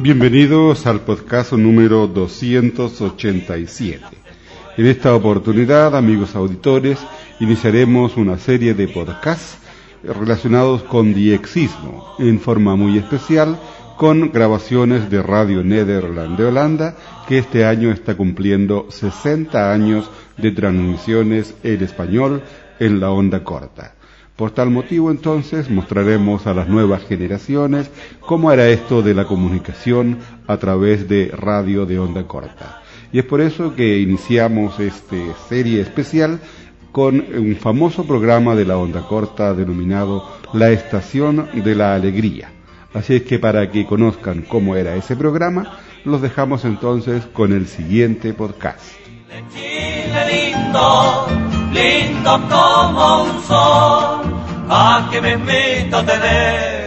Bienvenidos al podcast número 287. En esta oportunidad, amigos auditores, iniciaremos una serie de podcasts relacionados con diexismo, en forma muy especial con grabaciones de Radio Nederland de Holanda, que este año está cumpliendo 60 años de transmisiones en español en la onda corta. Por tal motivo entonces mostraremos a las nuevas generaciones cómo era esto de la comunicación a través de radio de onda corta. Y es por eso que iniciamos esta serie especial con un famoso programa de la onda corta denominado La Estación de la Alegría. Así es que para que conozcan cómo era ese programa, los dejamos entonces con el siguiente podcast. Lindo como un sol, a que me invito te dejo.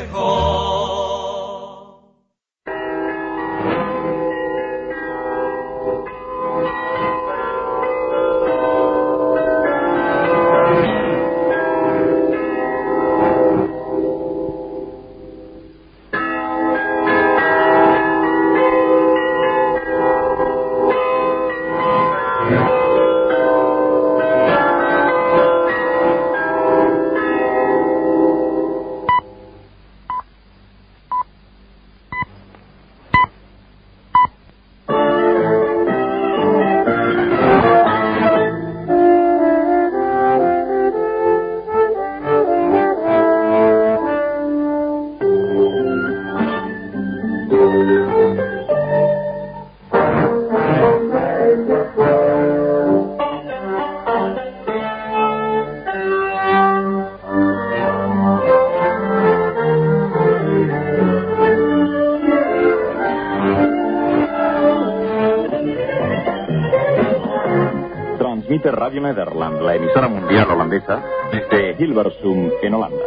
Transmite Radio Nederland, la emisora mundial holandesa, desde Hilversum, en Holanda.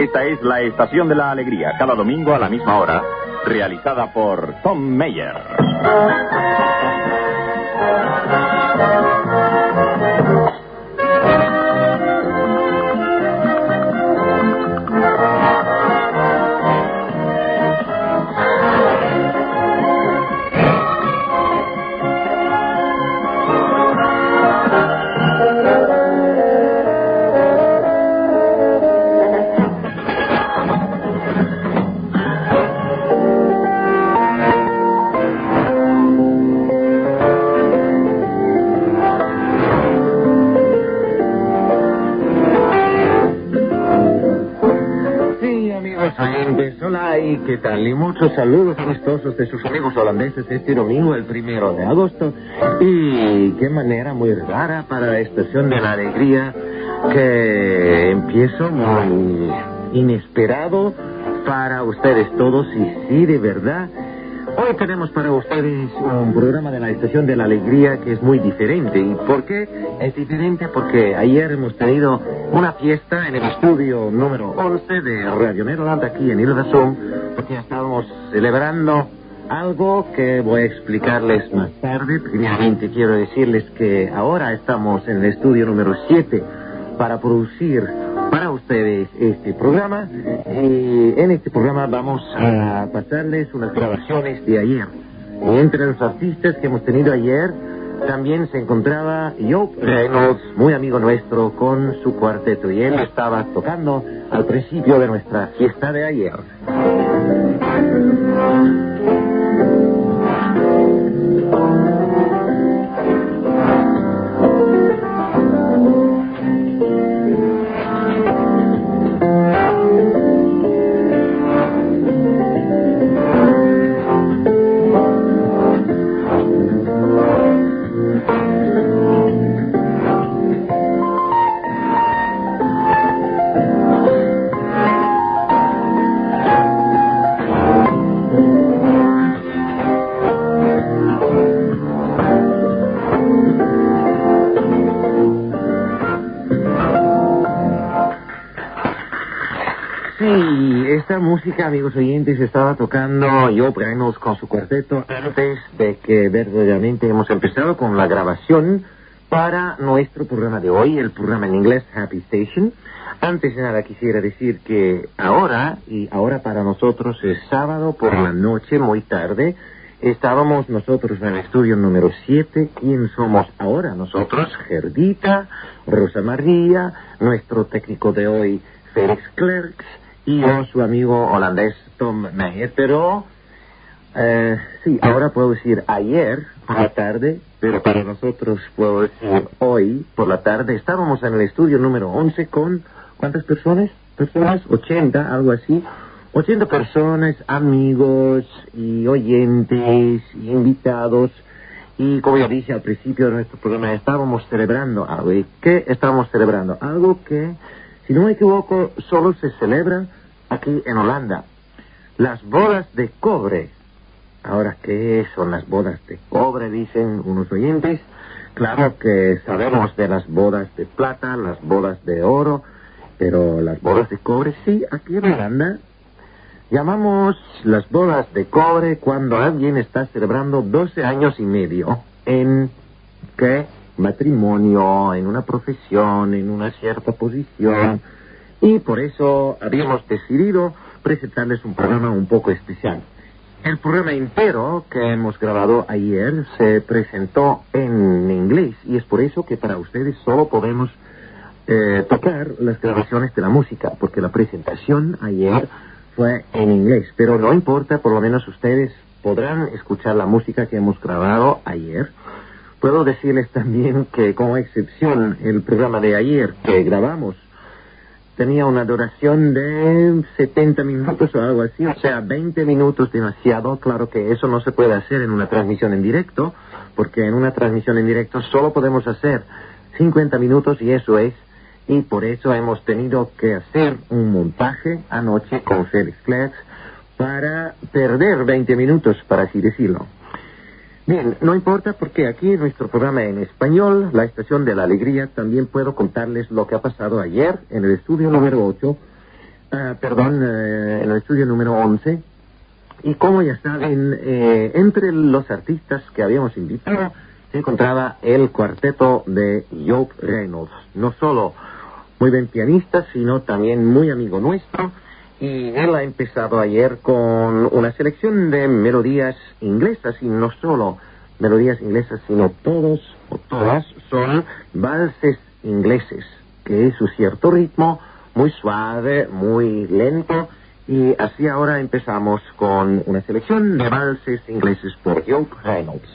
Esta es la Estación de la Alegría, cada domingo a la misma hora, realizada por Tom Meyer. Oyentes, hola y qué tal. Y muchos saludos amistosos de sus amigos holandeses este domingo, el primero de agosto. Y qué manera muy rara para la estación de la alegría que empiezo muy inesperado para ustedes todos. Y sí, de verdad, Hoy tenemos para ustedes un programa de la Estación de la Alegría que es muy diferente. ¿Y por qué es diferente? Porque ayer hemos tenido una fiesta en el estudio número 11 de Radio Nederland aquí en Hilversum, porque estábamos celebrando algo que voy a explicarles más tarde. Primeramente quiero decirles que ahora estamos en el estudio número 7 para producir para ustedes este programa. Y en este programa vamos a pasarles unas grabaciones de ayer. Entre los artistas que hemos tenido ayer también se encontraba Joe Reynolds, muy amigo nuestro, con su cuarteto. Y él estaba tocando al principio de nuestra fiesta de ayer. Sí, esta música, amigos oyentes, estaba tocando Joe Reynolds con su cuarteto antes de que verdaderamente hemos empezado con la grabación para nuestro programa de hoy, el programa en inglés Happy Station. Antes de nada quisiera decir que ahora, y ahora para nosotros es sábado por la noche, muy tarde, estábamos nosotros en el estudio número 7. ¿Quién somos ahora nosotros? Gerdita, Rosa María, nuestro técnico de hoy, Félix Clerks, y yo, su amigo holandés Tom Meyer. Pero, eh, sí, ahora puedo decir ayer por la tarde, pero para nosotros puedo decir hoy por la tarde. Estábamos en el estudio número 11 con, ¿cuántas personas? Personas, 80, algo así. 80 personas, amigos y oyentes y invitados. Y como ya dije al principio de nuestro programa, estábamos celebrando algo. ¿Y qué estábamos celebrando? Algo que, si no me equivoco, solo se celebra aquí en Holanda. Las bodas de cobre. Ahora, ¿qué son las bodas de cobre? Dicen unos oyentes. Claro que sabemos de las bodas de plata, las bodas de oro, pero las bodas de cobre, sí, aquí en Holanda llamamos las bodas de cobre cuando alguien está celebrando 12 años y medio en, ¿qué? Matrimonio, en una profesión, en una cierta posición. Y por eso habíamos decidido presentarles un programa un poco especial. El programa entero que hemos grabado ayer se presentó en inglés y es por eso que para ustedes solo podemos eh, tocar las grabaciones de la música, porque la presentación ayer fue en inglés. Pero no importa, por lo menos ustedes podrán escuchar la música que hemos grabado ayer. Puedo decirles también que, como excepción, el programa de ayer que grabamos tenía una duración de 70 minutos o algo así, o sea, 20 minutos demasiado. Claro que eso no se puede hacer en una transmisión en directo, porque en una transmisión en directo solo podemos hacer 50 minutos y eso es. Y por eso hemos tenido que hacer un montaje anoche con Félix Clerks para perder 20 minutos, para así decirlo. Bien, no importa porque aquí en nuestro programa en español, la Estación de la Alegría, también puedo contarles lo que ha pasado ayer en el estudio número 8, ah, perdón, eh, en el estudio número 11. Y como ya saben, eh, entre los artistas que habíamos invitado se encontraba el cuarteto de Job Reynolds. No solo muy buen pianista, sino también muy amigo nuestro. Y él ha empezado ayer con una selección de melodías inglesas, y no solo melodías inglesas, sino todos o todas son valses ingleses, que es su cierto ritmo, muy suave, muy lento. Y así ahora empezamos con una selección de valses ingleses por Joe Reynolds.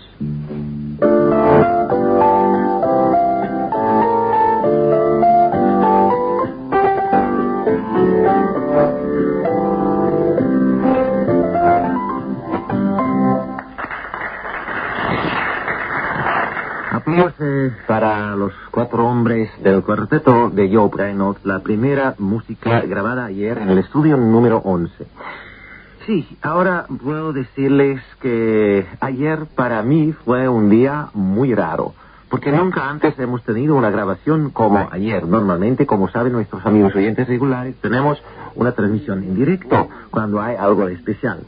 Para los cuatro hombres del cuarteto de Joe Reynolds, la primera música grabada ayer en el estudio número 11. Sí, ahora puedo decirles que ayer para mí fue un día muy raro, porque nunca antes hemos tenido una grabación como ayer. Normalmente, como saben nuestros amigos oyentes regulares, tenemos una transmisión en directo cuando hay algo especial.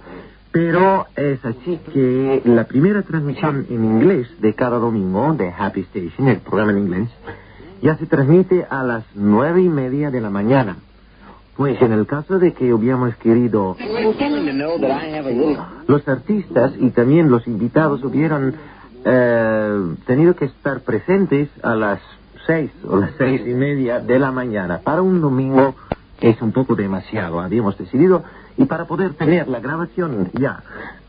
Pero es así que la primera transmisión en inglés de cada domingo de Happy Station, el programa en inglés, ya se transmite a las nueve y media de la mañana. Pues en el caso de que hubiéramos querido los artistas y también los invitados hubieran eh, tenido que estar presentes a las seis o las seis y media de la mañana. Para un domingo es un poco demasiado. Habíamos decidido y para poder tener la grabación ya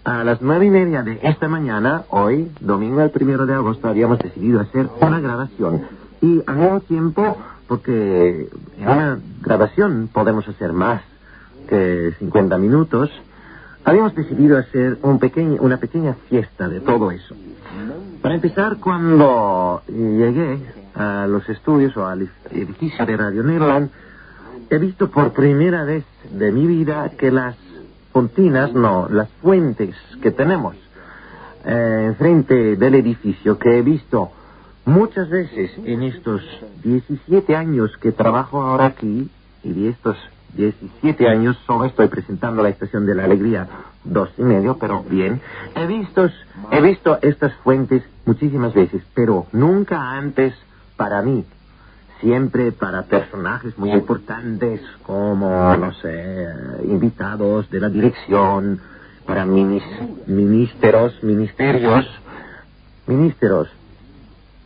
a las nueve y media de esta mañana, hoy, domingo el primero de agosto, habíamos decidido hacer una grabación. Y al mismo tiempo, porque en una grabación podemos hacer más que 50 minutos, habíamos decidido hacer un pequeño, una pequeña fiesta de todo eso. Para empezar, cuando llegué a los estudios o al edificio de Radio Nederland, he visto por primera vez de mi vida que las fontinas, no, las fuentes que tenemos eh, enfrente del edificio, que he visto muchas veces en estos 17 años que trabajo ahora aquí, y de estos 17 años, solo estoy presentando la Estación de la Alegría dos y medio, pero bien. He visto, he visto estas fuentes muchísimas veces, pero nunca antes para mí. Siempre para personajes muy importantes como, no sé, invitados de la dirección, para minis, ministros, ministerios, ministros,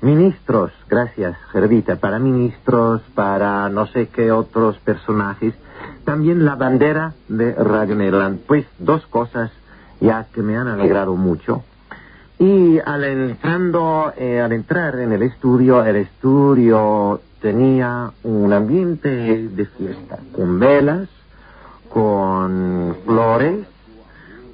ministros, gracias, Gervita, para ministros, para no sé qué otros personajes. También la bandera de Radio Nederland. Pues dos cosas ya que me han alegrado mucho. Y al entrando, eh, al entrar en el estudio, el estudio tenía un ambiente de fiesta, con velas, con flores,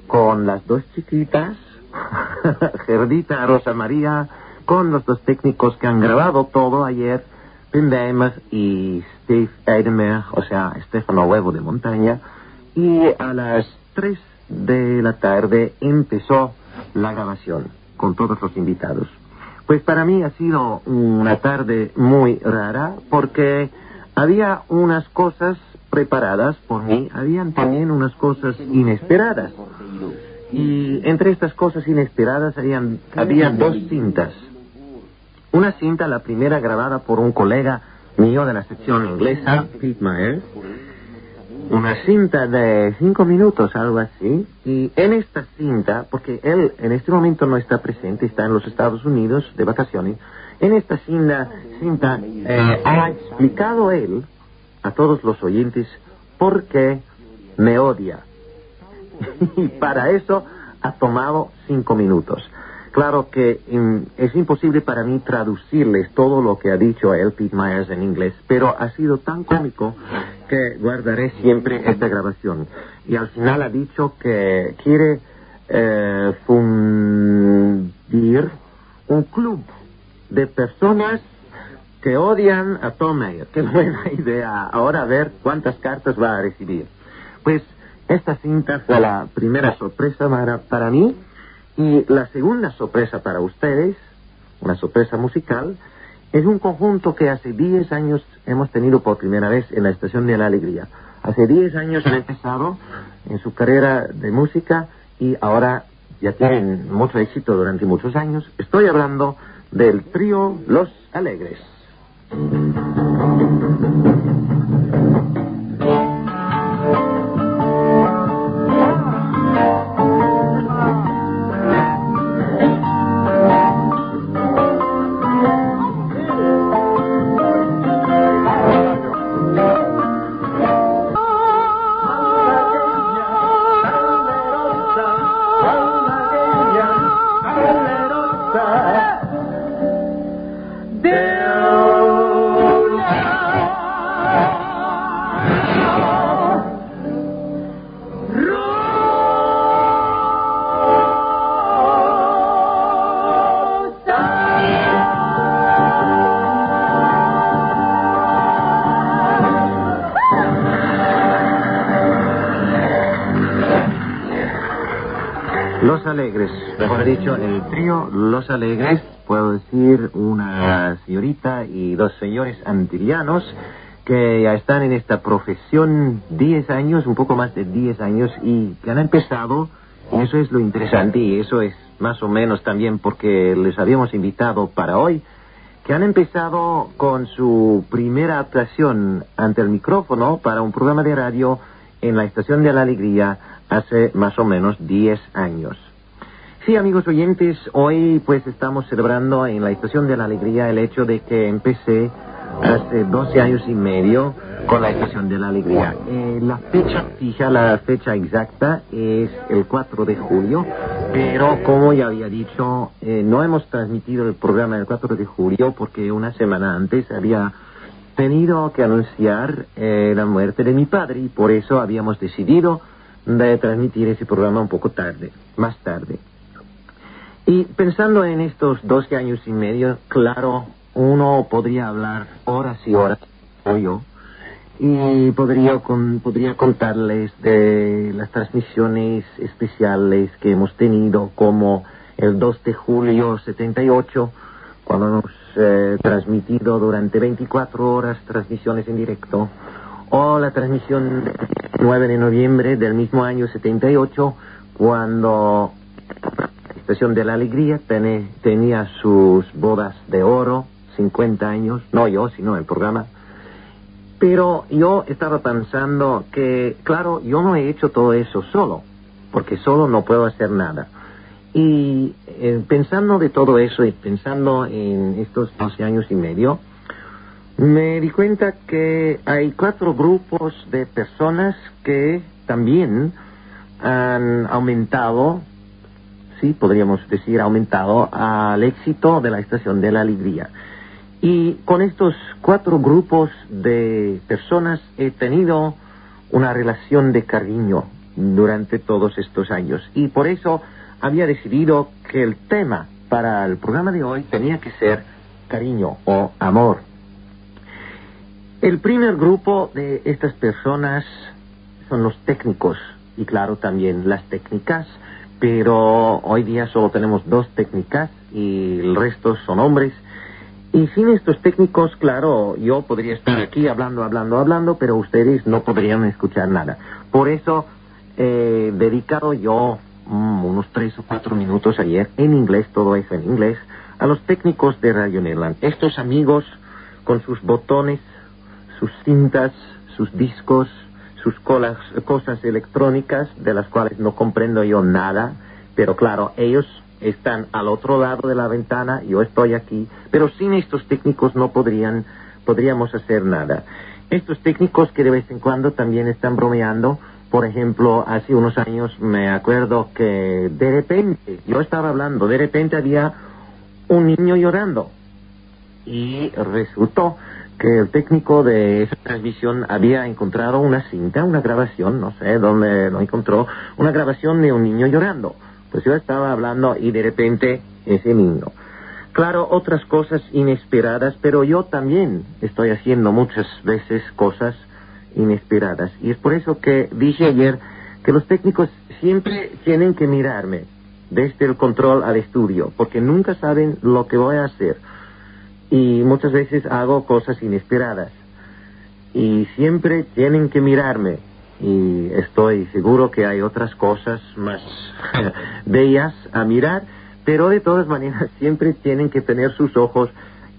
con las dos chiquitas, Gerdita, Rosa María, con los dos técnicos que han grabado todo ayer, Pim y Steve Eidemer, o sea, Estefano Huevo de Montaña, y a las 3 de la tarde empezó la grabación con todos los invitados. Pues para mí ha sido una tarde muy rara porque había unas cosas preparadas por mí, habían también unas cosas inesperadas. Y entre estas cosas inesperadas habían, había dos cintas. Una cinta, la primera grabada por un colega mío de la sección inglesa, Pete Myers, una cinta de cinco minutos, algo así. Y en esta cinta, porque él en este momento no está presente, está en los Estados Unidos de vacaciones, en esta cinta, cinta eh, ha explicado él a todos los oyentes por qué me odia. y para eso ha tomado cinco minutos. Claro que es imposible para mí traducirles todo lo que ha dicho él, Pete Myers, en inglés, pero ha sido tan cómico que guardaré siempre esta grabación. Y al final ha dicho que quiere eh, fundir un club de personas que odian a Tom Mayer. Qué buena idea. Ahora a ver cuántas cartas va a recibir. Pues esta cinta fue la primera sorpresa para, para mí y la segunda sorpresa para ustedes, una sorpresa musical, es un conjunto que hace 10 años hemos tenido por primera vez en la Estación de la Alegría. Hace 10 años han empezado en su carrera de música y ahora ya tienen mucho éxito durante muchos años. Estoy hablando del trío Los Alegres. Mejor dicho, el trío Los Alegres, puedo decir una señorita y dos señores antilianos que ya están en esta profesión 10 años, un poco más de 10 años, y que han empezado, y eso es lo interesante, y eso es más o menos también porque les habíamos invitado para hoy, que han empezado con su primera actuación ante el micrófono para un programa de radio en la Estación de la Alegría hace más o menos 10 años. Sí, amigos oyentes, hoy pues estamos celebrando en la Estación de la Alegría el hecho de que empecé hace 12 años y medio con la Estación de la Alegría. Eh, la fecha fija, la fecha exacta es el 4 de julio, pero como ya había dicho, eh, no hemos transmitido el programa del 4 de julio porque una semana antes había tenido que anunciar eh, la muerte de mi padre y por eso habíamos decidido de transmitir ese programa un poco tarde, más tarde. Y pensando en estos 12 años y medio, claro, uno podría hablar horas y horas, como yo, y podría, podría contarles de las transmisiones especiales que hemos tenido, como el 2 de julio 78, cuando hemos eh, transmitido durante 24 horas transmisiones en directo, o la transmisión del 9 de noviembre del mismo año 78, cuando Estación de la Alegría tene- tenía sus bodas de oro, 50 años, no yo, sino el programa. Pero yo estaba pensando que, claro, yo no he hecho todo eso solo, porque solo no puedo hacer nada. Y eh, pensando de todo eso y pensando en estos 12 años y medio, me di cuenta que hay cuatro grupos de personas que también han aumentado, sí, podríamos decir aumentado al éxito de la Estación de la Alegría. Y con estos cuatro grupos de personas he tenido una relación de cariño durante todos estos años. Y por eso había decidido que el tema para el programa de hoy tenía que ser cariño o amor. El primer grupo de estas personas son los técnicos y claro también las técnicas, pero hoy día solo tenemos dos técnicas y el resto son hombres. Y sin estos técnicos, claro, yo podría estar aquí hablando, hablando, hablando, pero ustedes no podrían escuchar nada. Por eso he dedicado yo mm, unos tres o cuatro minutos ayer en inglés, todo eso en inglés, a los técnicos de Radio Nederland. Estos amigos con sus botones, sus cintas, sus discos, sus colas- cosas electrónicas de las cuales no comprendo yo nada, pero claro, ellos están al otro lado de la ventana, yo estoy aquí, pero sin estos técnicos no podrían, podríamos hacer nada. Estos técnicos que de vez en cuando también están bromeando, por ejemplo, hace unos años me acuerdo que de repente, yo estaba hablando, de repente había un niño llorando y resultó que el técnico de esa transmisión había encontrado una cinta, una grabación, no sé dónde lo encontró, una grabación de un niño llorando. Pues yo estaba hablando y de repente ese niño. Claro, otras cosas inesperadas, pero yo también estoy haciendo muchas veces cosas inesperadas. Y es por eso que dije ayer que los técnicos siempre tienen que mirarme desde el control al estudio, porque nunca saben lo que voy a hacer y muchas veces hago cosas inesperadas y siempre tienen que mirarme y estoy seguro que hay otras cosas más bellas a mirar, pero de todas maneras siempre tienen que tener sus ojos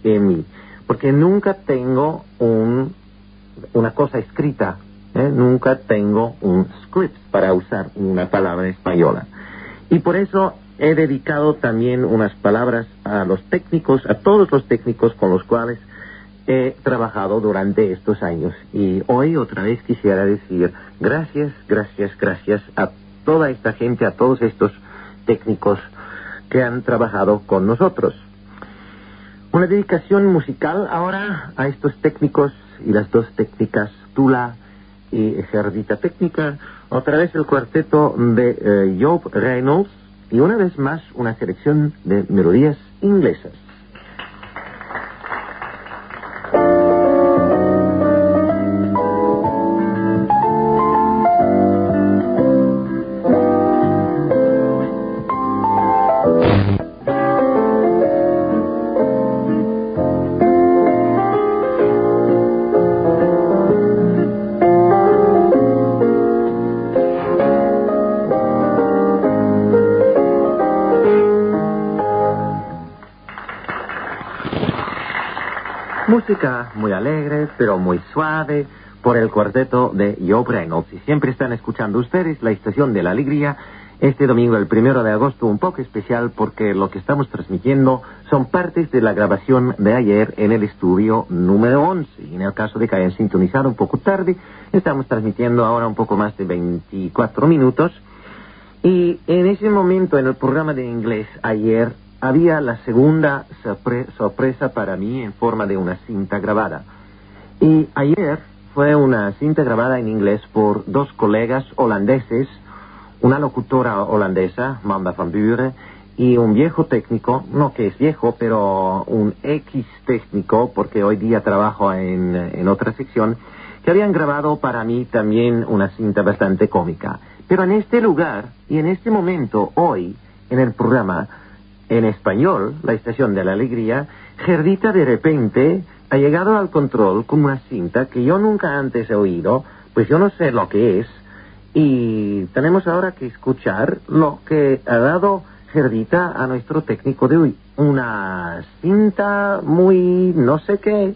en mí, porque nunca tengo un, una cosa escrita, ¿eh? nunca tengo un script para usar una palabra española. Y por eso he dedicado también unas palabras a los técnicos, a todos los técnicos con los cuales he trabajado durante estos años. Y hoy otra vez quisiera decir gracias, gracias, gracias a toda esta gente, a todos estos técnicos que han trabajado con nosotros. Una dedicación musical ahora a estos técnicos y las dos técnicas, Tula y Cerdita Técnica, otra vez el cuarteto de eh, Job Reynolds y una vez más una selección de melodías inglesas. Música muy alegre, pero muy suave, por el cuarteto de Job Reynolds. Y siempre están escuchando ustedes la Estación de la Alegría. Este domingo, el primero de agosto, un poco especial porque lo que estamos transmitiendo son partes de la grabación de ayer en el estudio número 11. Y en el caso de que hayan sintonizado un poco tarde, estamos transmitiendo ahora un poco más de 24 minutos. Y en ese momento, en el programa de inglés, ayer, había la segunda sorpre- sorpresa para mí en forma de una cinta grabada. Y ayer fue una cinta grabada en inglés por dos colegas holandeses, una locutora holandesa, Manda van Buren, y un viejo técnico, no que es viejo, pero un X técnico, porque hoy día trabajo en, en otra sección, que habían grabado para mí también una cinta bastante cómica. Pero en este lugar y en este momento, hoy, en el programa, en español, la estación de la alegría, Gerdita de repente ha llegado al control con una cinta que yo nunca antes he oído, pues yo no sé lo que es. Y tenemos ahora que escuchar lo que ha dado Gerdita a nuestro técnico de hoy. Una cinta muy no sé qué.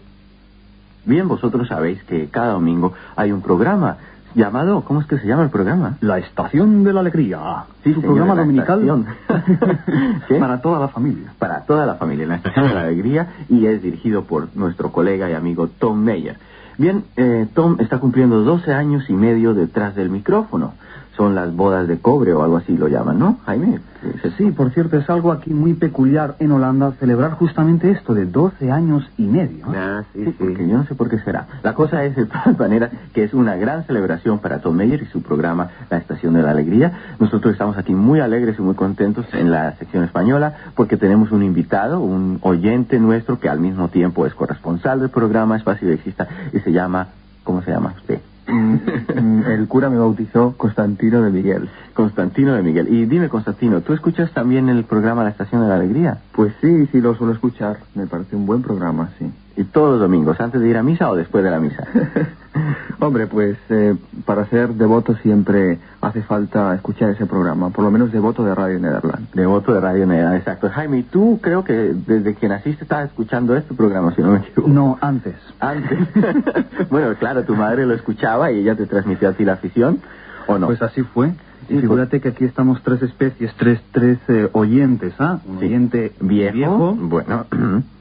Bien, vosotros sabéis que cada domingo hay un programa llamado, ¿cómo es que se llama el programa? La Estación de la Alegría. Sí, su señor, programa dominical para toda la familia. Para toda la familia, la Estación de la Alegría, y es dirigido por nuestro colega y amigo Tom Meyer. Bien, eh, Tom está cumpliendo 12 años y medio detrás del micrófono. Son las bodas de cobre o algo así lo llaman, ¿no, Jaime? Es. Sí, por cierto, es algo aquí muy peculiar en Holanda celebrar justamente esto de 12 años y medio. Ah, sí, Sí, sí. porque yo no sé por qué será. La cosa es, de todas maneras, que es una gran celebración para Tom Meyer y su programa La Estación de la Alegría. Nosotros estamos aquí muy alegres y muy contentos en la sección española porque tenemos un invitado, un oyente nuestro que al mismo tiempo es corresponsal del programa Espacio Exista y se llama, ¿cómo se llama usted? Mm, El cura me bautizó Constantino de Miguel. Constantino de Miguel. Y dime, Constantino, ¿tú escuchas también el programa La Estación de la Alegría? Pues sí, sí lo suelo escuchar. Me parece un buen programa, sí. Y todos los domingos, antes de ir a misa o después de la misa. Hombre, pues eh, para ser devoto siempre hace falta escuchar ese programa, por lo menos devoto de Radio Nederland. Devoto de Radio Neda, exacto. Jaime, ¿y tú creo que desde que naciste estabas escuchando este programa, si no me equivoco? No, antes. Antes. bueno, claro, tu madre lo escuchaba y ella te transmitió a ti la afición, ¿o no? Pues así fue. Sí, figúrate que aquí estamos tres especies, tres, tres eh, oyentes, ¿ah? Un Sí. oyente viejo, bueno,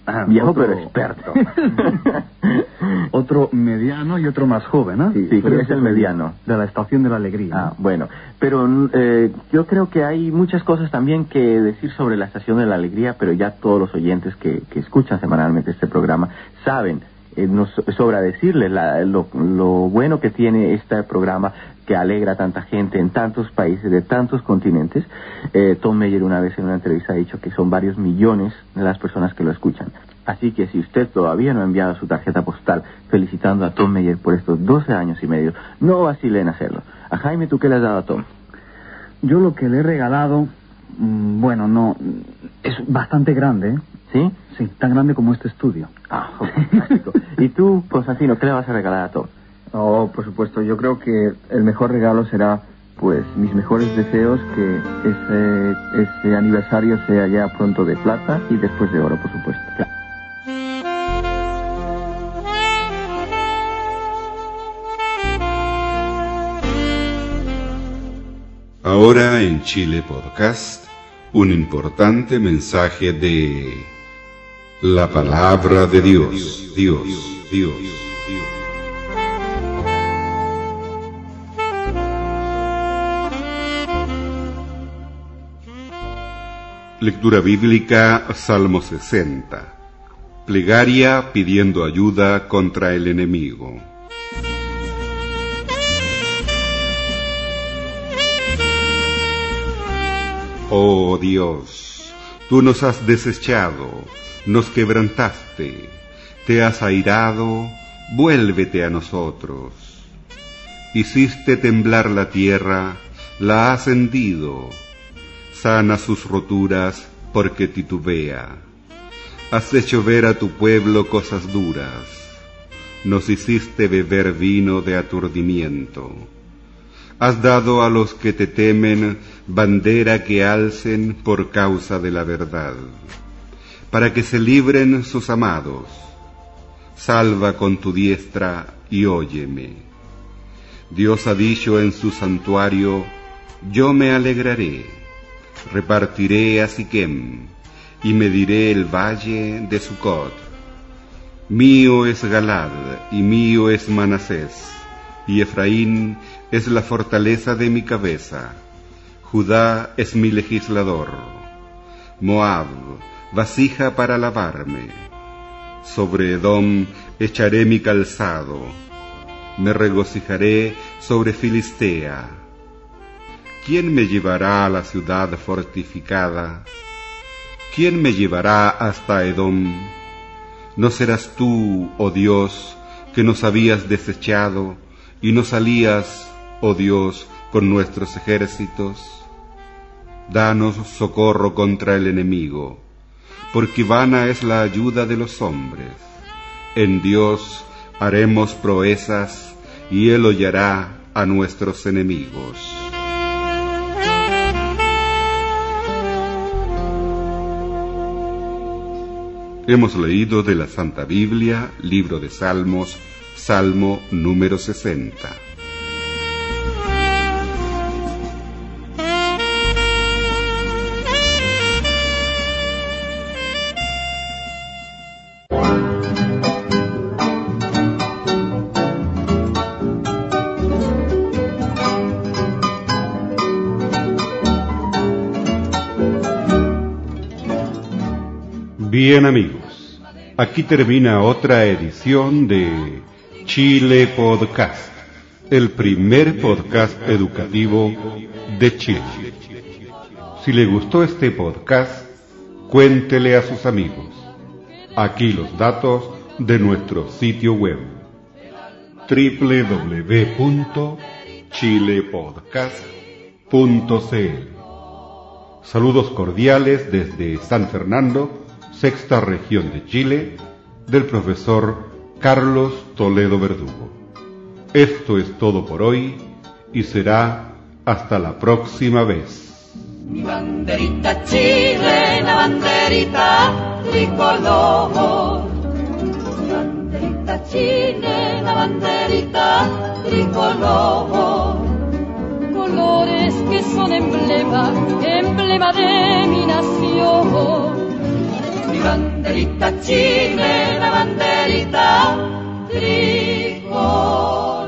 Ah, viejo otro- pero experto. otro mediano y otro más joven, ¿ah? Sí, sí, es el mediano. De la Estación de la Alegría. Ah, bueno, pero eh, yo creo que hay muchas cosas también que decir sobre la Estación de la Alegría, pero ya todos los oyentes que, que escuchan semanalmente este programa saben. Eh, nos sobra decirles la- lo, lo bueno que tiene este programa que alegra a tanta gente en tantos países, de tantos continentes. Eh, Tom Meyer una vez en una entrevista ha dicho que son varios millones las personas que lo escuchan. Así que si usted todavía no ha enviado su tarjeta postal felicitando a Tom Meyer por estos 12 años y medio, no vacile en hacerlo. A Jaime, ¿tú qué le has dado a Tom? Yo lo que le he regalado, bueno, no, es bastante grande, ¿eh? ¿Sí? Sí, tan grande como este estudio. Ah, fantástico. ¿Y tú, Constantino, qué le vas a regalar a Tom? Oh, por supuesto, yo creo que el mejor regalo será, pues, mis mejores deseos, que ese, ese aniversario sea ya pronto de plata y después de oro, por supuesto. Ahora en Chile Podcast, un importante mensaje de la palabra de Dios, Dios, Dios. Lectura bíblica, Salmo 60. Plegaria pidiendo ayuda contra el enemigo. Oh Dios, tú nos has desechado, nos quebrantaste, te has airado, vuélvete a nosotros. Hiciste temblar la tierra, la has hendido, sana sus roturas porque titubea. Has hecho ver a tu pueblo cosas duras, nos hiciste beber vino de aturdimiento. Has dado a los que te temen bandera que alcen por causa de la verdad, para que se libren sus amados. Salva con tu diestra y óyeme. Dios ha dicho en su santuario, yo me alegraré, repartiré a Siquem y mediré el valle de Sucot. Mío es Galad y mío es Manasés, y Efraín es la fortaleza de mi cabeza. Judá es mi legislador. Moab, vasija para lavarme. Sobre Edom echaré mi calzado. Me regocijaré sobre Filistea. ¿Quién me llevará a la ciudad fortificada? ¿Quién me llevará hasta Edom? ¿No serás tú, oh Dios, que nos habías desechado y no salías, oh Dios, con nuestros ejércitos? Danos socorro contra el enemigo, porque vana es la ayuda de los hombres. En Dios haremos proezas y Él hollará a nuestros enemigos. Hemos leído de la Santa Biblia, libro de Salmos, Salmo número 60. Bien amigos, aquí termina otra edición de Chile Podcast, el primer podcast educativo de Chile. Si le gustó este podcast, cuéntele a sus amigos. Aquí los datos de nuestro sitio web www.chilepodcast.cl Saludos cordiales desde San Fernando, sexta región de Chile, del profesor Carlos Toledo Verdugo. Esto es todo por hoy y será hasta la próxima vez. Mi banderita chilena, banderita tricolor. Mi banderita chilena, banderita tricolor. Colores que son emblema, emblema de mi nación banderita chilena, banderita tricolor.